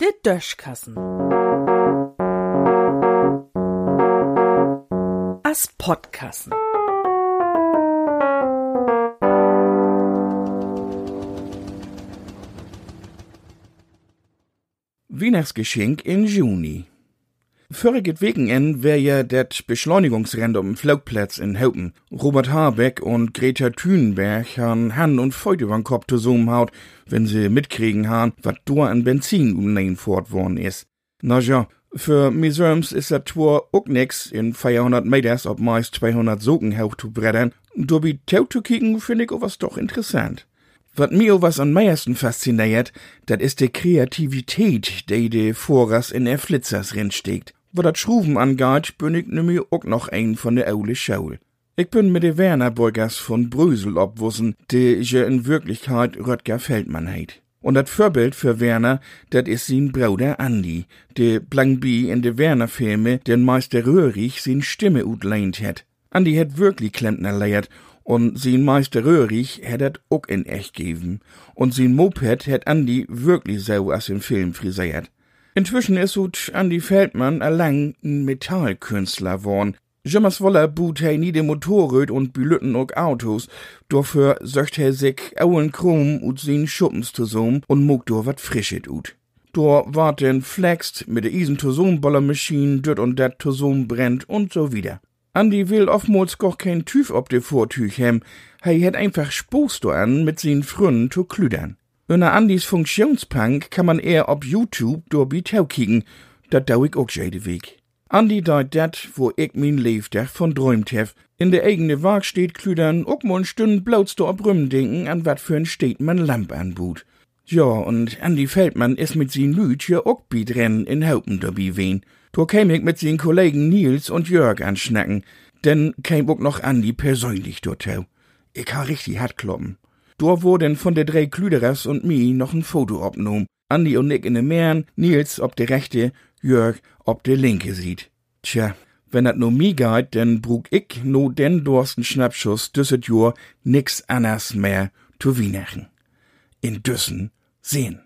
Der Döschkassen. As Podkassen. Weihnachtsgeschenk in Juni. Voriges Wochenende wär ja det Beschleunigungsrennen um Flugplatz in Haupen. Robert Habeck und Greta Thunberg han Hand und Freude übern Kopf zusammenhaut, wenn sie mitkriegen han, wat do an Benzin umnehmen fort worden is. Na ja, für Misörms is dat Tour ook nix, in 400 Meters ob meist 200 Sogen hoch zu brettern. Dobi Tau zu kicken, find ich auch was doch interessant. Wat mir was am meisten fasziniert, dat is de Kreativität, die de Vorras in der Flitzers rinsteckt. Wat dat Schruven angeht, bin ich nämlich auch noch ein von der Aule Schaul. Ich bin mit de Werner Burgers von Brüssel obwussen, de ich ja in Wirklichkeit Röttger Feldmann heit. Und dat Vorbild für Werner, dat is sein Bruder Andi, de Blankbi in de Werner-Filme den Meister Röhrig sin Stimme utleint het. Andi het wirklich Klempner leiert und sin Meister Röhrig hätt dat ook in echt geben. Und sin Moped hätt Andi wirklich so as im Film frisiert. Inzwischen is ut Andi Feldmann allang ein Metallkünstler worn. Jimmers woller boot hei nie de Motorröd und Bülütten ook Autos. Dafür söcht he sich auen Chrom ut sin Schuppens zusammen und muck do wat frischet ut. Dor wart den flext mit de isen Tosombollermaschinen, dort und dat Tosom brennt und so wieder. Andi will oftmals goch kein Tüf ob de Vortüch hem. Hei het einfach Spoß do an mit sin Frünnen zu klüdern. Unter Andis Funktionspunk kann man eher ob YouTube durch kicken. Dat dau ich auch jede Weg. Andi deit dat, wo ich min Leefdach von träumt hef. In der eigene Waag steht klüdern, ook mo Stünd blautst du ob denken, an wat für ein steht man Lamp anbut. Ja, und Andi Feldmann is mit sin Lüt hier ook rennen in Haupen dabei wen. Da käm ich mit sin Kollegen Nils und Jörg anschnacken, denn käm ook noch Andi persönlich dort. Ich ha richtig hart kloppen. Da wurden von der drei Klüderers und mi noch ein Foto abgenommen. Andi und ich in de Meeren, Nils ob de rechte, Jörg ob de linke sieht. Tja, wenn dat no mi geht, denn brug ich no den dorsten Schnappschuss düsset Jahr nix anders mehr zu Wienerchen. In Düssen sehen.